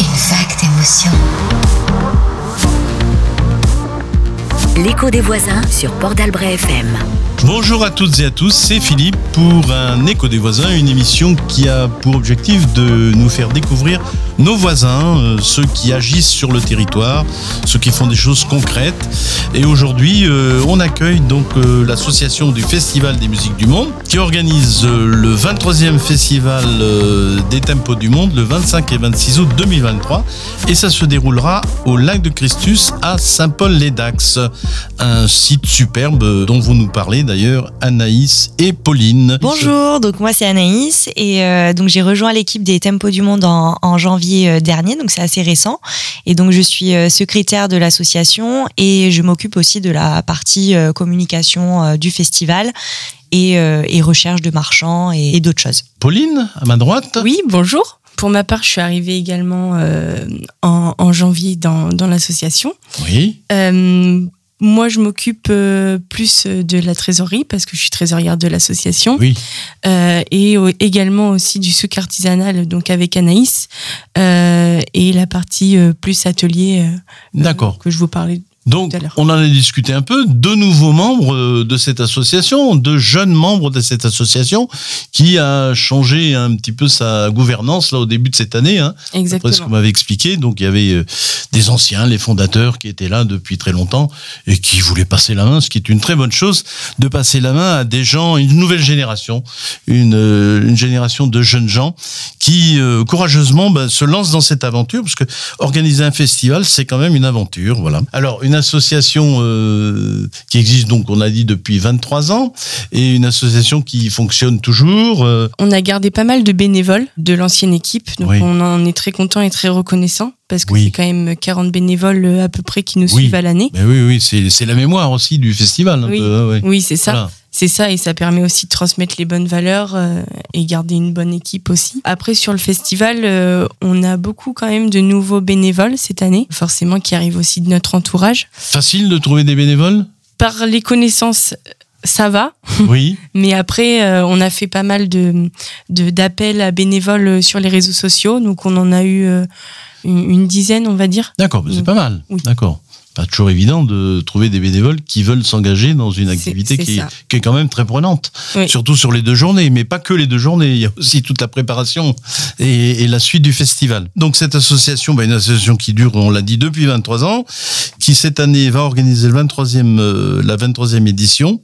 Une vague d'émotion. L'écho des voisins sur Port d'Albret FM. Bonjour à toutes et à tous, c'est Philippe pour un écho des voisins, une émission qui a pour objectif de nous faire découvrir nos voisins, euh, ceux qui agissent sur le territoire, ceux qui font des choses concrètes. Et aujourd'hui, euh, on accueille donc euh, l'association du Festival des musiques du monde qui organise le 23e festival des tempos du monde le 25 et 26 août 2023 et ça se déroulera au lac de Christus à Saint-Paul-les-Dax, un site superbe dont vous nous parlez d'ailleurs Anaïs et Pauline. Bonjour, donc moi c'est Anaïs et donc j'ai rejoint l'équipe des Tempos du Monde en, janvier euh, dernier, donc c'est assez récent. Et donc je suis euh, secrétaire de l'association et je m'occupe aussi de la partie communication du festival. Et, recherche de marchands et, d'autres choses. Pauline, à ma droite. Oui, bonjour. Pour ma part, je suis arrivée également en, janvier dans, dans l'association. Oui. Moi, je m'occupe euh, plus de la trésorerie parce que je suis trésorière de l'association. Oui. Euh, et également aussi du souk artisanal, donc avec Anaïs. Euh, et la partie plus atelier D'accord. que je vous parlais donc, on en a discuté un peu. Deux nouveaux membres euh, de cette association, deux jeunes membres de cette association, qui a changé un petit peu sa gouvernance là au début de cette année. Hein, Exactement. Après ce qu'on m'avait expliqué. Donc, il y avait euh, des anciens, les fondateurs, qui étaient là depuis très longtemps et qui voulaient passer la main, ce qui est une très bonne chose, de passer la main à des gens, une nouvelle génération, une, euh, une génération de jeunes gens qui courageusement bah, se lancent dans cette aventure, parce que organiser un festival, c'est quand même une aventure. Voilà. Alors, une association euh, qui existe donc, on a dit, depuis 23 ans, et une association qui fonctionne toujours. Euh. On a gardé pas mal de bénévoles de l'ancienne équipe, donc on en est très content et très reconnaissant parce que c'est quand même 40 bénévoles euh, à peu près qui nous suivent à l'année. oui, oui, c'est la mémoire aussi du festival. oui, oui c'est ça. C'est ça, et ça permet aussi de transmettre les bonnes valeurs euh, et garder une bonne équipe aussi. Après, sur le festival, euh, on a beaucoup quand même de nouveaux bénévoles cette année, forcément qui arrivent aussi de notre entourage. Facile de trouver des bénévoles? Par les connaissances, ça va. Oui. Mais après, on a fait pas mal de d'appels à bénévoles sur les réseaux sociaux, donc on en a eu une, dizaine, on va dire. D'accord, c'est pas mal. D'accord pas toujours évident de trouver des bénévoles qui veulent s'engager dans une activité qui, qui, est quand même très prenante, surtout sur les deux journées, mais pas que les deux journées, il y a aussi toute la préparation et, et la suite du festival. Donc cette association, bah, une association qui dure, on l'a dit, depuis 23 ans, qui cette année va organiser le 23e, euh, la 23e édition.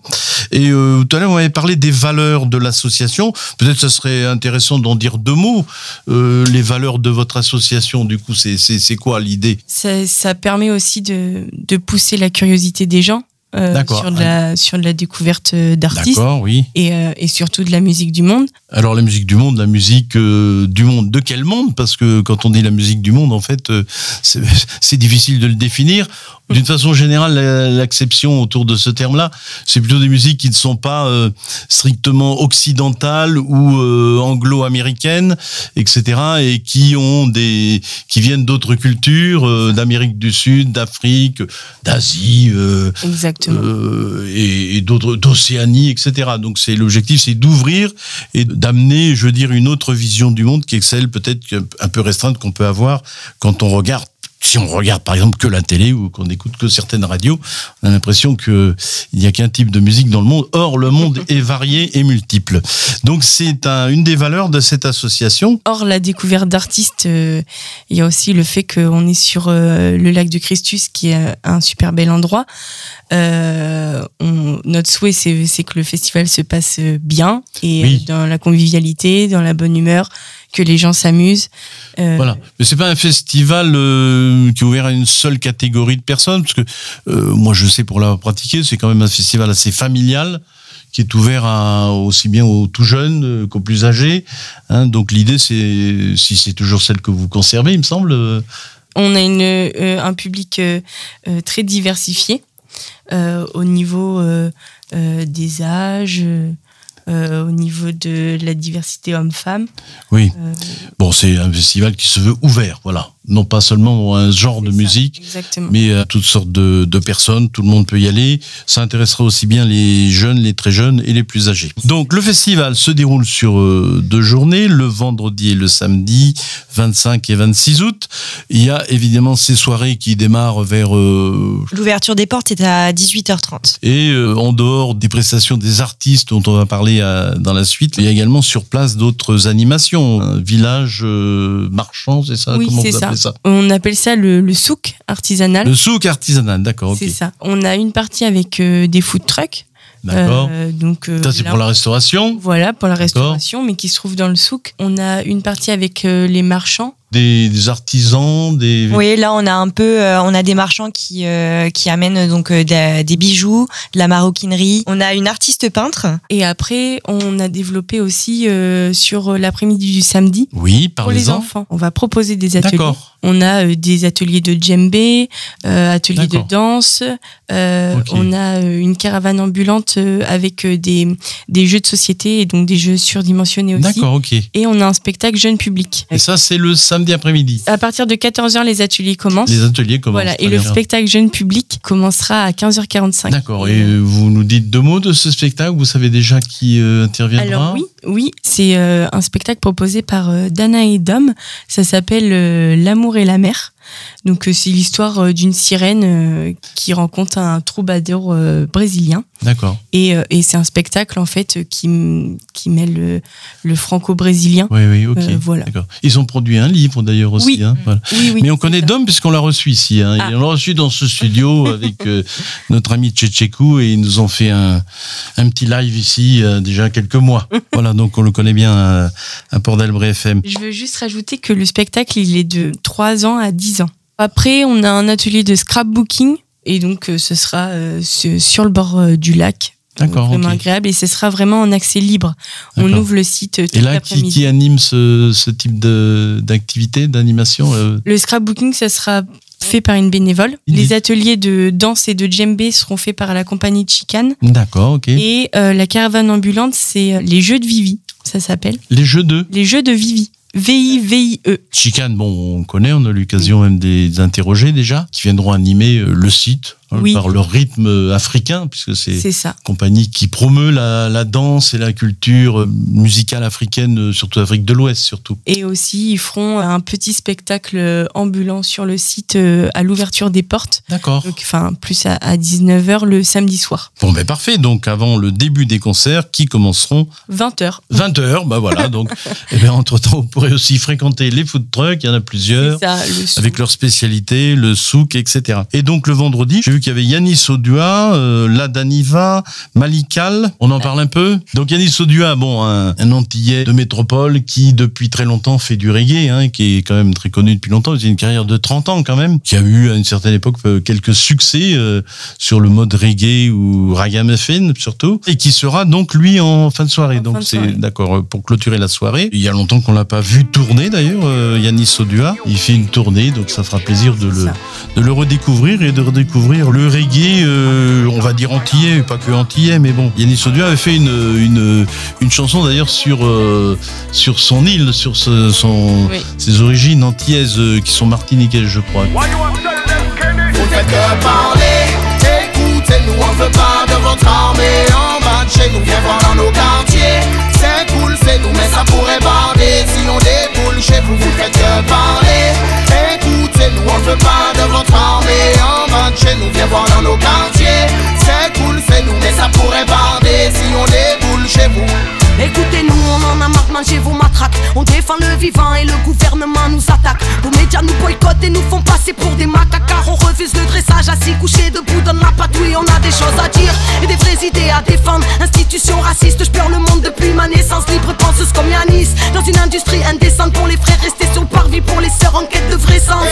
Et euh, tout à l'heure, on avait parlé des valeurs de l'association. Peut-être ce serait intéressant d'en dire deux mots. Euh, les valeurs de votre association, du coup, c'est quoi l'idée? Ça, ça permet aussi de, de, pousser la curiosité des gens. Euh, sur, de la, sur de la découverte d'artistes oui. et, euh, et, surtout de la musique du monde. Alors la musique du monde, la musique euh, du monde, de quel monde? Parce que quand on dit la musique du monde, en fait, c'est difficile de le définir. D'une façon générale, l'acception autour de ce terme-là, c'est plutôt des musiques qui ne sont pas euh, strictement occidentales ou euh, anglo-américaines, etc., et qui ont des, qui viennent d'autres cultures, euh, d'Amérique du Sud, d'Afrique, d'Asie, et, et d'autres, d'Océanie, etc. Donc c'est l'objectif, c'est d'ouvrir et d'amener, je veux dire, une autre vision du monde qui excelle peut-être un peu restreinte qu'on peut avoir quand on regarde si on regarde par exemple que la télé ou qu'on écoute que certaines radios, on a l'impression qu'il n'y a qu'un type de musique dans le monde. Or, le monde est varié et multiple. Donc, c'est un, une des valeurs de cette association. Or, la découverte d'artistes, euh, il y a aussi le fait qu'on est sur euh, le lac de Christus, qui est un super bel endroit. Euh, on, notre souhait, c'est que le festival se passe bien et dans la convivialité, dans la bonne humeur que les gens s'amusent. Euh, voilà, mais c'est pas un festival euh, qui est ouvert à une seule catégorie de personnes, parce que euh, moi je sais pour l'avoir pratiqué, c'est quand même un festival assez familial qui est ouvert à, aussi bien aux tout jeunes qu'aux plus âgés. Hein, donc l'idée, c'est si c'est toujours celle que vous conservez, il me semble. On a une, un public très diversifié au niveau des âges. Euh, au niveau de la diversité homme-femme. Oui. Euh, bon, c'est un festival qui se veut ouvert, voilà. Non pas seulement un genre de ça, musique, Exactement. mais à toutes sortes de, de personnes, tout le monde peut y aller. Ça intéressera aussi bien les jeunes, les très jeunes et les plus âgés. Donc le festival se déroule sur euh, deux journées, le vendredi et le samedi, 25 et 26 août. Il y a évidemment ces soirées qui démarrent vers... euh, L'ouverture des portes est à 18h30. et euh, en dehors des prestations des artistes dont on va parler euh, dans la suite, il y a également sur place d'autres animations. Un village euh, marchand, c'est ça Oui, Comment c'est ça. Ça On appelle ça le, le souk artisanal. Le souk artisanal, d'accord. C'est ça. On a une partie avec euh, des food trucks. D'accord. Euh, donc euh, ça, c'est pour la restauration Voilà, pour la restauration, mais qui se trouve dans le souk. On a une partie avec les marchands. Des, des artisans, des... Oui, là on a un peu, euh, on a des marchands qui euh, qui amènent donc euh, des, des bijoux, de la maroquinerie. On a une artiste peintre. Et après, on a développé aussi euh, sur l'après-midi du samedi Oui, pour les enfants. On va proposer des ateliers. D'accord. On a euh, des ateliers de djembé, euh, ateliers de danse. euh. On a euh, une caravane ambulante euh, avec euh, des, des jeux de société et donc des jeux surdimensionnés aussi. D'accord, ok. Et on a un spectacle jeune public. Et ça, c'est le samedi après-midi. À partir de 14h, les ateliers commencent. Les ateliers commencent. Voilà, et le bien. spectacle jeune public commencera à 15h45. D'accord. Et vous nous dites deux mots de ce spectacle? Vous savez déjà qui euh, interviendra? Alors oui, oui, c'est euh, un spectacle proposé par euh, Dana et Dom. Ça s'appelle L'amour et la mer. Donc euh, c'est l'histoire euh, d'une sirène euh, qui rencontre un troubadour brésilien. D'accord. Et, et c'est un spectacle en fait qui, qui mêle le, le franco-brésilien. Oui, oui, ok. Euh, voilà. Ils ont produit un livre d'ailleurs aussi. Oui. hein, voilà. Oui, oui. Mais on connaît ça. Dom puisqu'on l'a reçu ici. Hein. Ah. Et On l'a reçu dans ce studio avec euh, notre ami Tchétchékou et ils nous ont fait un, un petit live ici euh, déjà quelques mois. voilà, donc on le connaît bien à, à Port d'Albret FM. Je veux juste rajouter que le spectacle, il est de 3 ans à 10 ans. Après, on a un atelier de scrapbooking. Et donc, euh, ce sera euh, su- sur le bord euh, du lac. D'accord, Vraiment agréable. Et ce sera vraiment en accès libre. On ouvre le site Et là, qui, anime ce, ce type d'activité, d'animation Le scrapbooking, ça sera fait par une bénévole. Il Les ateliers de danse et de djembé seront faits par la compagnie Chicane. D'accord, ok. Et euh, la caravane ambulante, c'est les jeux de Vivi, ça s'appelle. Les jeux de? Les jeux de Vivi. V-I-V-I-E. chicane, bon, on connaît, on a l'occasion même de les interroger déjà, qui viendront animer euh, le site hein, Oui. par leur rythme africain, puisque c'est ça. compagnie qui promeut la, la danse et la culture euh, musicale africaine, euh, surtout Afrique de l'Ouest surtout. Et aussi, ils feront un petit spectacle euh, ambulant sur le site à l'ouverture des portes. D'accord. Enfin, plus à, à 19h le samedi soir. Bon, ben parfait. Donc, avant le début des concerts qui commenceront 20h. 20h, bah voilà. Donc, eh ben, entre-temps, vous pourrez aussi fréquenter les food trucks, il y en a plusieurs. Ça, le avec leurs spécialités, le souk, etc. Et donc le vendredi, j'ai vu qu'il y avait Yanis Odua, euh, Ladaniva, Malikal. On en parle un peu. Donc Yanis Odua, bon, un, un Antillais de métropole qui depuis très longtemps fait du reggae, hein, qui est quand même très connu depuis longtemps. Il a une carrière de 30 ans quand même, qui a eu à une certaine époque euh, quelques succès euh, sur le mode reggae ou ragamuffin surtout, et qui sera donc lui en fin de soirée. En donc c'est d'accord euh, pour clôturer la soirée. Il y a longtemps qu'on l'a pas vu tourner d'ailleurs, euh, Yanis Odua. Il fait une tournée, donc ça fera plaisir de le, de le redécouvrir et de redécouvrir le reggae, euh, on va dire antillais, pas que antillais, mais bon. Yanis Odua avait fait une, une, une chanson d'ailleurs sur, euh, sur son île, sur ce- son, Oui. ses origines antillaises euh, qui sont martiniquaises, je crois. Vous ne faites que parler, écoutez-nous, on veut pas de votre armée en bas de chez nous, viens voir dans nos quartiers. C'est cool, c'est nous, mais ça pourrait barder si on déboule chez vous. Vous faites que parler, veut pas de votre armée en bas chez nous, viens voir dans nos quartiers. C'est cool, c'est nous, mais ça pourrait barder si on déboule chez vous. Écoutez-nous, on en a marre de manger vos matraques. On défend le vivant et le gouvernement nous attaque. Vos médias nous boycottent et nous font passer pour des macaques. Car on refuse le dressage, assis couché debout dans la patouille. On a des choses à dire et des vraies idées à défendre. Institution raciste, je pleure le monde depuis ma naissance. Libre penseuse comme Yanis. Dans une industrie indécente pour les frères restés sur le parvis. Pour les sœurs en quête sens.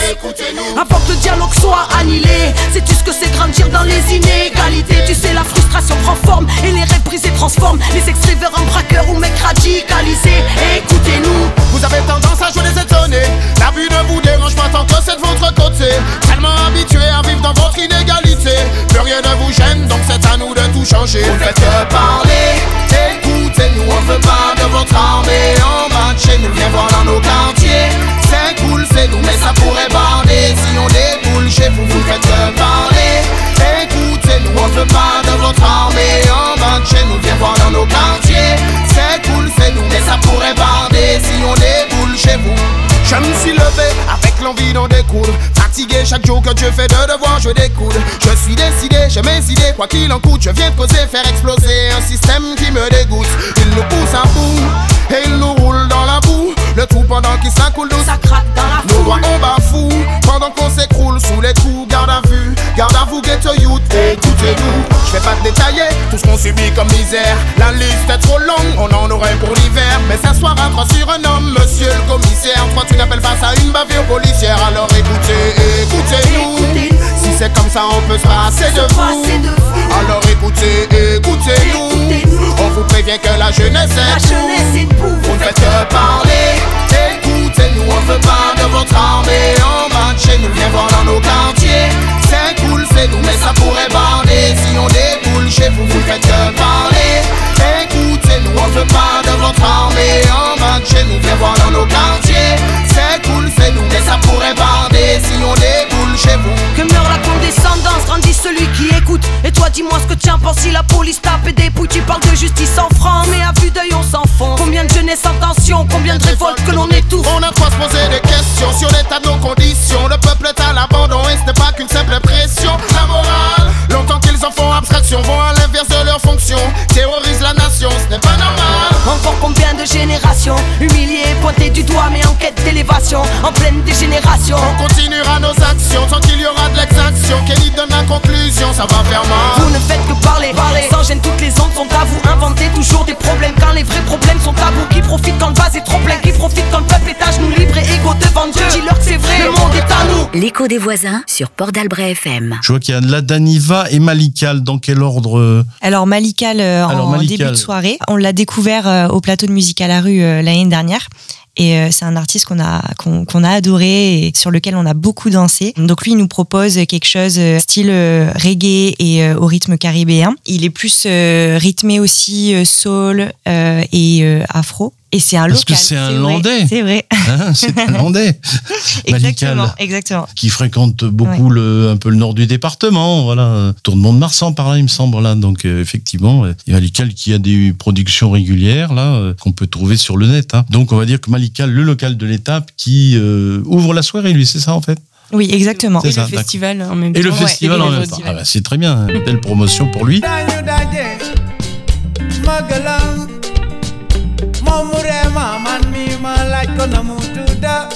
Avant que le dialogue soit annihilé, sais-tu ce que c'est grandir dans les inégalités? Tu sais, la frustration prend forme et les rêves brisés transforment. Les extraits vers un braqueur ou mec radicalisé. Écoutez-nous. Vous avez tendance à jouer les étonnés. La vue ne vous dérange pas tant que c'est de votre côté. Tellement habitué à vivre dans votre inégalité. Plus rien ne vous gêne donc c'est à nous de tout changer. Vous ne faites que parler. Écoutez-nous on veut pas de votre armée. En bas de chez nous viens voir dans nos quartiers dans nos quartiers. C'est cool, c'est nous, mais ça pourrait barder si on déboule chez vous. Je me suis levé avec l'envie d'en découdre. Fatigué chaque jour que Dieu fait de devoir, je découle. Je suis décidé, j'ai mes idées, quoi qu'il en coûte. Je viens poser, faire exploser un système qui me dégoûte. Il nous pousse à bout et il nous roule dans la boue. Le tout pendant qu'il s'accoule, nous ça craque dans la foule. Nos doigts on bafoue pendant qu'on s'écroule sous les coups. Garde à vous, ghetto youth. Écoutez-nous, je vais pas détailler tout ce qu'on subit comme misère. La liste est trop longue, on en aurait pour l'hiver. Mais s'asseoir à trois sur un homme, monsieur le commissaire. Toi, tu n'appelles pas ça une bavure policière. Alors écoutez, écoutez-nous. Si c'est comme ça, on peut se passer de vous. Alors écoutez, écoutez-nous. On vous prévient que la jeunesse est La tout. jeunesse est pour Vous ne faites que parler. Écoutez-nous, on veut pas de votre armée. En bas de chez nous, viens voir dis-moi ce que tu en penses si la police tape et dépouille. Tu parles de justice en franc, mais à vue d'œil, on s'enfonce. Combien de jeunesse en tension, combien de révoltes que l'on étouffe. On a trop se poser des questions sur l'état de nos conditions. Le peuple est à l'abandon et ce n'est pas qu'une simple pression. La morale, longtemps qu'ils en font abstraction, vont à l'inverse de leur fonction. Terrorisent la nation, ce n'est pas normal. Encore combien de générations humiliées, pointées du doigt, mais en quête d'élévation, en pleine dégénération. On continuera nos actions tant qu'il y aura de l'exaction. Kelly donne la conclusion, ça va faire mal. L'écho des voisins sur Port d'Albret FM. Je vois qu'il y a La Daniva et Malikal. Dans quel ordre euh, Alors Malikal euh, Alors, en Malikal. début de soirée, on l'a découvert euh, au plateau de musique à la rue euh, l'année dernière. Et euh, c'est un artiste qu'on a qu'on a adoré et sur lequel on a beaucoup dansé. Donc lui, il nous propose quelque chose euh, style euh, reggae et euh, au rythme caribéen. Il est plus euh, rythmé aussi euh, soul euh, et euh, afro. Et c'est un Parce que local. c'est un Landais. C'est vrai. hein, C'est un Landais. exactement. Exactement. Qui fréquente beaucoup le, un peu le nord du département, voilà, tournement de Marsan par là, il me semble là. Donc euh, effectivement, il y a Malikal qui a des productions régulières là euh, qu'on peut trouver sur le net. hein. Donc on va dire que Malikal, le local de l'étape, qui euh, ouvre la soirée, lui, c'est ça en fait? Oui, exactement. C'est Et ça, le festival en même Et le temps. festival Ouais, en même temps. Ah bah, c'est très bien, hein. belle promotion pour lui. Omurema manmi malaiko na mutuda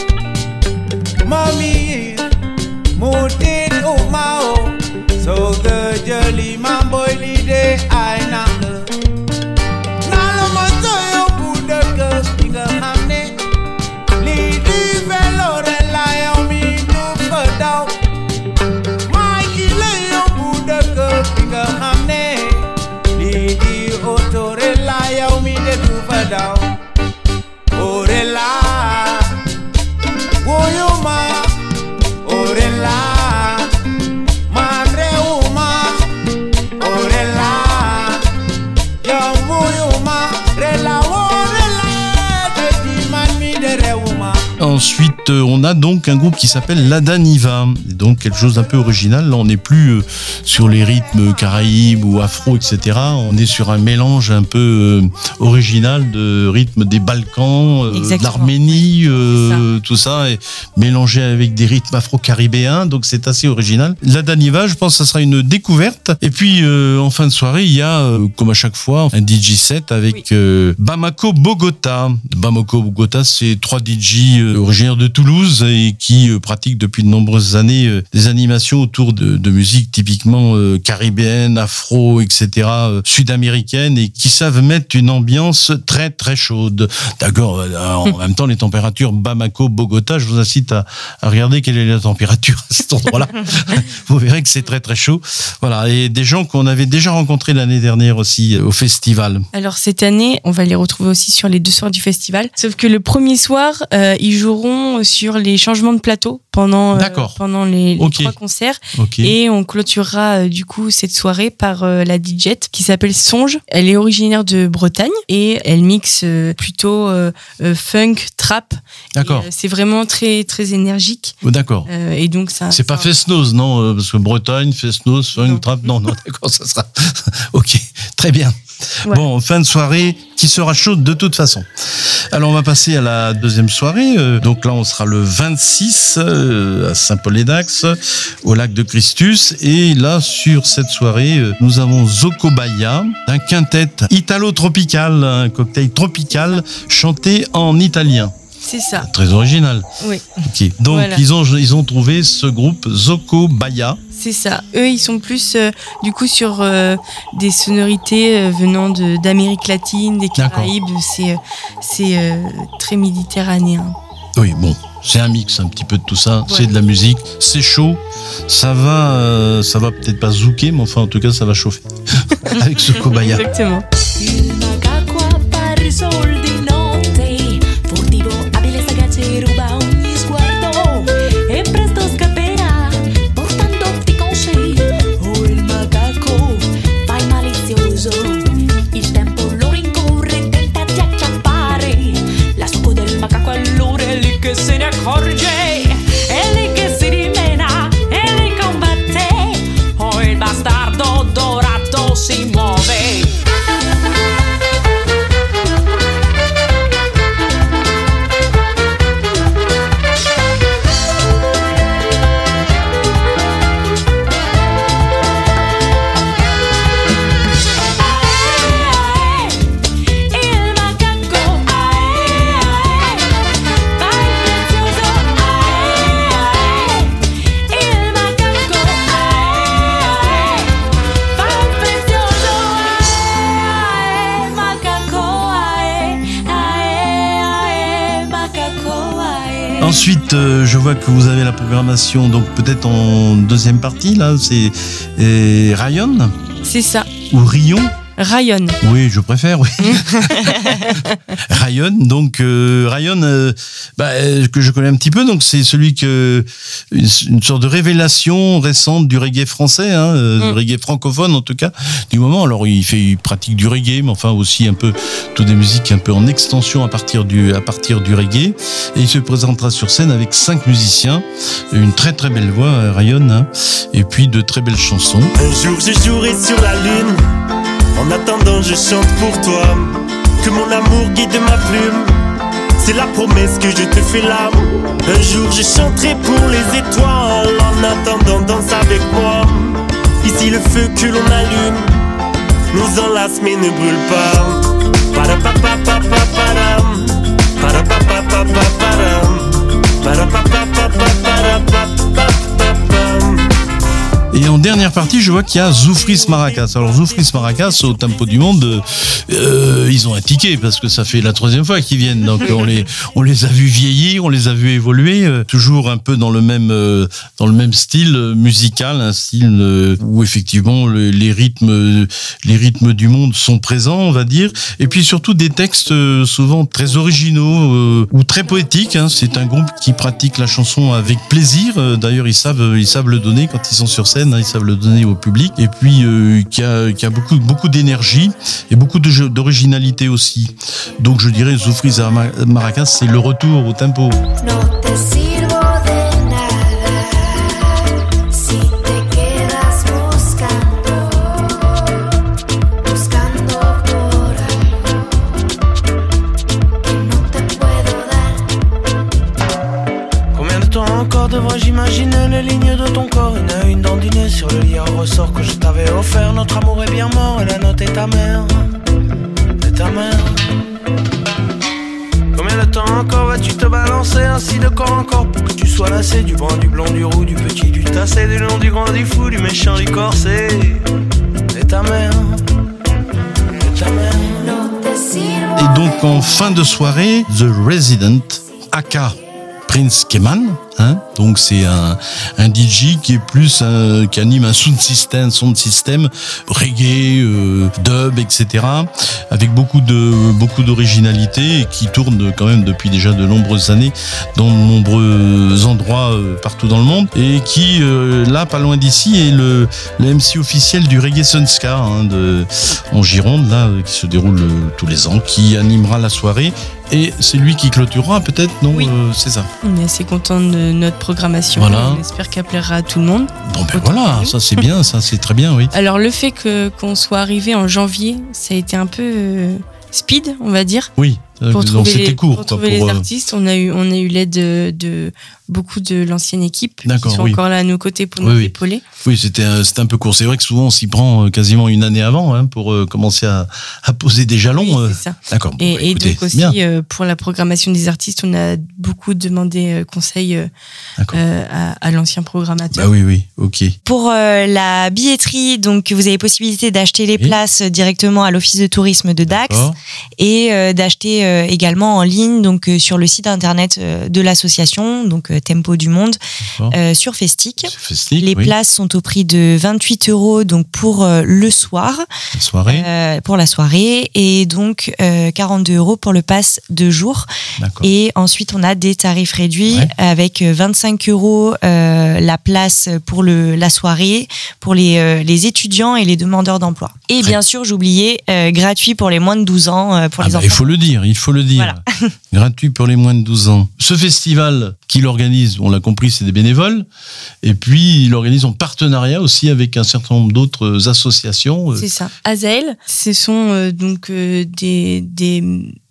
Mommy mutin umao So the jolly mamboy lide I donc un groupe qui s'appelle Lada Niva. Et donc quelque chose d'un peu original. Là, on n'est plus euh, sur les rythmes caraïbes ou afro, etc. On est sur un mélange un peu euh, original de rythmes des Balkans, euh, de l'Arménie, euh, tout ça, et mélangé avec des rythmes afro-caribéens. Donc c'est assez original. Lada Niva, je pense que ça sera une découverte. Et puis euh, en fin de soirée, il y a, euh, comme à chaque fois, un DJ set avec Bamako Bogota. Bamako Bogota, c'est trois DJ originaires de Toulouse et qui euh, pratiquent depuis de nombreuses années euh, des animations autour de, de musique typiquement euh, caribéenne, afro, etc., sud-américaine et qui savent mettre une ambiance très très chaude. D'accord. En même temps, les températures Bamako, Bogota, je vous incite à, à regarder quelle est la température à cet endroit-là. vous verrez que c'est très très chaud. Voilà. Et des gens qu'on avait déjà rencontrés l'année dernière aussi au festival. Alors cette année, on va les retrouver aussi sur les deux soirs du festival. Sauf que le premier soir, euh, ils joueront sur les changements de plateau pendant euh, D'accord. pendant les, trois concerts. Et on clôturera euh, du coup cette soirée par euh, la DJ qui s'appelle Songe. Elle est originaire de Bretagne et elle mixe plutôt funk, trap. D'accord. C'est vraiment très très énergique. D'accord. Euh, et donc ça. C'est pas Fest-Noz, non Parce que Bretagne, Fest-Noz, Funk, Non. Trap, non, non, d'accord, ça sera. ok, très bien. Ouais. Bon, fin de soirée qui sera chaude de toute façon. Alors, on va passer à la deuxième soirée. Donc là, on sera le 26. Euh, à Saint-Paul-et-Dax, au lac de Christus. Et là, sur cette soirée, euh, nous avons Zocobaya, un quintet italo-tropical, un cocktail tropical chanté en italien. C'est ça. Très original. Oui. Ok. Donc Voilà. ils ont ils ont trouvé ce groupe Zocobaya. C'est ça. Eux, ils sont plus euh, du coup sur euh, des sonorités euh, venant d'Amérique latine, des. Caraïbes. C'est c'est très méditerranéen. Oui, bon, c'est un mix un petit peu de tout ça. Ouais. C'est de la musique, c'est chaud. Ça va, euh, ça va peut-être pas zouker, mais enfin en tout cas ça va chauffer avec ce Kobaya. Exactement. Vois que vous avez la programmation, donc peut-être en deuxième partie là, c'est euh, Ryan C'est ça. ou Rion? Rayonne. Oui, je préfère, oui. Ryan, donc euh, Ryan, euh, bah, euh, que je connais un petit peu, donc c'est celui que une, une sorte de révélation récente du reggae français, hein, euh, du Mm. reggae francophone en tout cas, du moment. Alors il fait, il pratique du reggae, mais enfin aussi un peu toutes des musiques un peu en extension à partir du à partir du reggae, et il se présentera sur scène avec cinq musiciens, une très très belle voix, Ryan, hein, et puis de très belles chansons. Un jour je jouerai sur la lune. En attendant, je chante pour toi. Que mon amour guide ma plume. C'est la promesse que je te fais là. Un jour je chanterai pour les étoiles. En attendant, danse avec moi. Ici le feu que l'on allume nous enlace mais ne brûle pas. Dernière partie, je vois qu'il y a Zoufris Maracas. Alors Zoufris Maracas, au Tempo du Monde, euh, ils ont un ticket parce que ça fait la troisième fois qu'ils viennent. Donc on les, a vus vieillir, on les a vus évoluer, euh, toujours un peu dans le même, euh, dans le même style musical, un style où effectivement le- les rythmes, les rythmes du monde sont présents, on va dire. Et puis surtout des textes souvent très originaux ou très poétiques. hein. C'est un groupe qui pratique la chanson avec plaisir. D'ailleurs, ils savent, ils savent le donner quand ils sont sur scène. hein, le donner au public. Et puis euh, qui a, qui a beaucoup, beaucoup d'énergie et beaucoup d'originalité aussi. Donc je dirais Ma- Maracas, c'est le retour au tempo. Fin de soirée, The Resident, aka Prince Keman. Donc c'est un, DJ qui est plus qui anime un sound system, sound reggae, euh, dub, etc. Avec beaucoup d'originalité et qui tourne quand même depuis déjà de nombreuses années dans de nombreux endroits euh, partout dans le monde et qui euh, là pas loin d'ici est le, MC officiel du Reggae Sunska hein, en Gironde là euh, qui se déroule euh, tous les ans, qui animera la soirée et c'est lui qui clôturera peut-être non Oui. euh, c'est ça. On est assez content de notre programmation. Voilà. On espère qu'elle plaira à tout le monde. Bon ben voilà, ça c'est bien, ça c'est très bien oui. Alors le fait que qu'on soit arrivé en janvier, ça a été un peu euh, speed, on va dire. Oui, Pour donc trouver, c'était les, court. pour quoi, trouver les pour, euh, artistes, on a eu, on a eu l'aide de, de beaucoup de l'ancienne équipe qui sont oui. encore là à nos côtés pour Oui, nous oui. épauler. Oui, c'était un, peu court. C'est vrai que souvent on s'y prend euh, quasiment une année avant hein, pour euh, commencer à, à poser des jalons. euh. D'accord. bon, Et, bah, et donc aussi bien. euh, pour la programmation des artistes, on a beaucoup demandé euh, conseil euh, euh, à, à l'ancien programmateur. Bah oui, oui, ok. Pour euh, la billetterie, donc vous avez possibilité d'acheter les places directement à l'office de tourisme de Dax et euh, d'acheter euh, également en ligne donc euh, sur le site internet euh, de l'association donc euh, Tempo du Monde euh, sur Festic. Festic, les oui. places sont au prix de 28 euros donc pour euh, le soir, La soirée. euh, pour la soirée et donc euh, 42 euros pour le pass de jour. Et ensuite, on a des tarifs réduits Ouais. avec euh, 25 euros euh, la place pour le, la soirée, pour les, euh, les étudiants et les demandeurs d'emploi. Et bien sûr, j'oubliais, euh, gratuit pour les moins de 12 ans, euh, pour Ah les bah, enfants. il faut le dire, il faut le dire. Voilà. Gratuit pour les moins de 12 ans. Ce festival qu'il organise, on l'a compris, c'est des bénévoles. Et puis, il organise en partenariat aussi avec un certain nombre d'autres associations. euh, C'est ça. Azael, ce sont euh, donc euh, des, des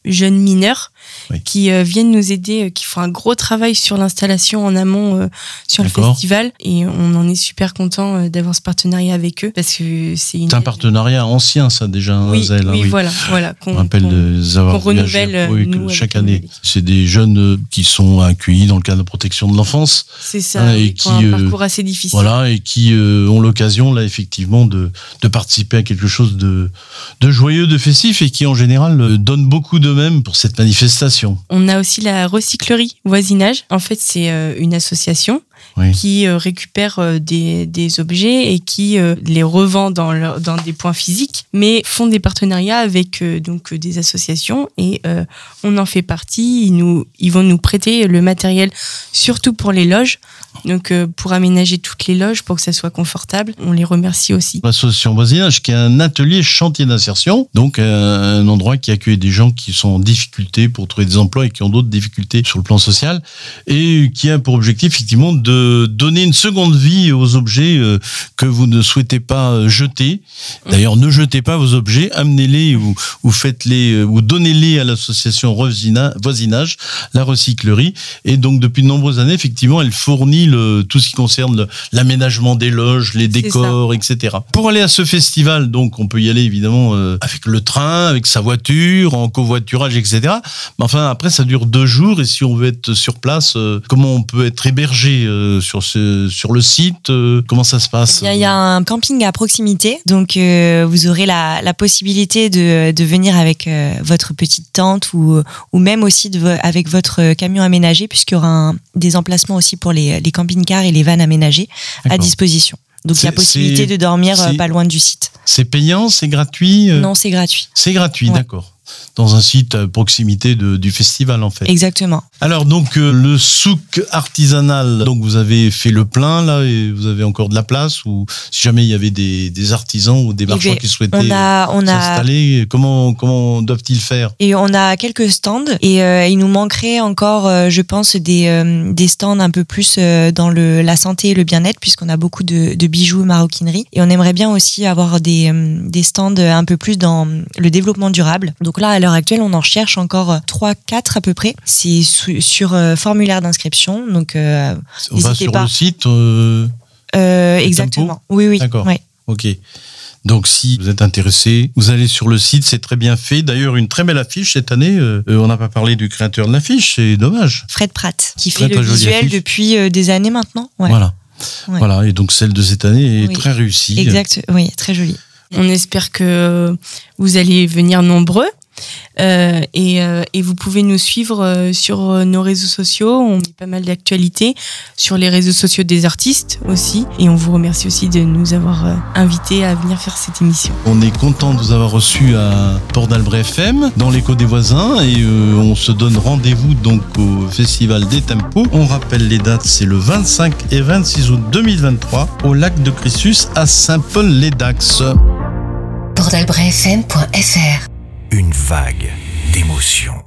jeunes mineurs Oui. qui euh, viennent nous aider, euh, qui font un gros travail sur l'installation en amont euh, sur le festival. Et on en est super content d'avoir ce partenariat avec eux parce que c'est une. Un partenariat ancien, ça, déjà, un Oui, Zelle, hein, oui, voilà, voilà. Qu'on- rappelle de avoir renouvelle, nous, chaque année. C'est des jeunes qui sont accueillis dans le cadre de protection de l'enfance. C'est ça, Hein, et qui un parcours assez difficile. Voilà, et qui ont l'occasion, là, effectivement, de, de participer à quelque chose de, de joyeux, de festif, et qui, en général, donnent beaucoup pour cette manifestation. On a aussi la recyclerie voisinage. En fait, c'est euh, une association Oui. qui euh, récupère euh, des, des objets et qui euh, les revend dans, leur- dans des points physiques, mais font des partenariats avec donc des associations et euh, on en fait partie. Ils, nous, ils vont nous prêter le matériel, surtout pour les loges, donc euh, pour aménager toutes les loges pour que ça soit confortable. On les remercie aussi. L'association voisinage, qui est un atelier chantier d'insertion, donc euh, un endroit qui accueille des gens qui sont en difficulté pour trouver des emplois et qui ont d'autres difficultés sur le plan social, et qui a pour objectif effectivement de donner une seconde vie aux objets euh, que vous ne souhaitez pas jeter. D'ailleurs, ne jetez pas vos objets, amenez-les ou, ou faites-les euh, ou donnez-les à l'association Voisina- voisinage, la recyclerie. Et donc depuis de nombreuses années, effectivement, elle fournit le, tout ce qui concerne l'aménagement des loges, les décors, etc. Pour aller à ce festival, donc on peut y aller évidemment euh, avec le train, avec sa voiture, en covoiturage, etc. Mais enfin, après, ça dure deux jours et si on veut être sur place, euh, comment on peut être hébergé euh, sur, ce, sur le site euh, Comment ça se passe Eh Il y a un camping à proximité, donc euh, vous aurez la, la possibilité de, de venir avec votre petite tente ou, ou même aussi de, avec votre camion aménagé, puisqu'il y aura un- des emplacements aussi pour les, les camping-cars et les vannes aménagées à disposition. Donc il y a possibilité de dormir pas loin du site. C'est payant, c'est gratuit Non, c'est gratuit. C'est gratuit, Ouais. d'accord. Dans un site à proximité de- du festival, en fait. Exactement. Alors donc euh, le souk artisanal, donc vous avez fait le plein là et vous avez encore de la place ou si jamais il y avait des, des artisans ou des Eh marchands bien, qui souhaitaient a- s'installer, comment comment doivent-ils faire? Et on a quelques stands et euh, il nous manquerait encore, euh, je pense, des, des stands un peu plus dans le, la santé et le bien-être puisqu'on a beaucoup de, de bijoux maroquinerie. Et on aimerait bien aussi avoir des, des stands un peu plus dans le développement durable. Donc là, à l'heure actuelle, on en cherche encore 3, 4 à peu près. C'est sur euh, formulaire d'inscription. Donc, euh, On va sur pas. le site. euh, Euh, Le exactement. tempo Oui, oui. D'accord. ouais. Ok. Donc si vous êtes intéressé, vous allez sur le site, c'est très bien fait. D'ailleurs, une très belle affiche cette année. euh, euh, on n'a pas parlé du créateur de l'affiche, c'est dommage. Fred Pratt, qui fait le très jolie visuel affiche. depuis euh, des années maintenant. Ouais. Voilà. Ouais. Voilà. Et donc celle de cette année est Oui. très réussie. Exact. Oui, très joli. On espère que vous allez venir nombreux. Euh, et, euh, et vous pouvez nous suivre euh, sur nos réseaux sociaux. On met pas mal d'actualités sur les réseaux sociaux des artistes aussi. Et on vous remercie aussi de nous avoir euh, invités à venir faire cette émission. On est content de vous avoir reçu à Port d'Albret FM, dans l'écho des voisins, et euh, on se donne rendez-vous donc au Festival des Tempos. On rappelle les dates, c'est le 25 et 26 août 2023 au lac de Crissus à Saint-Paul-les-Dax. Portalbrefm.fr Une vague d'émotions.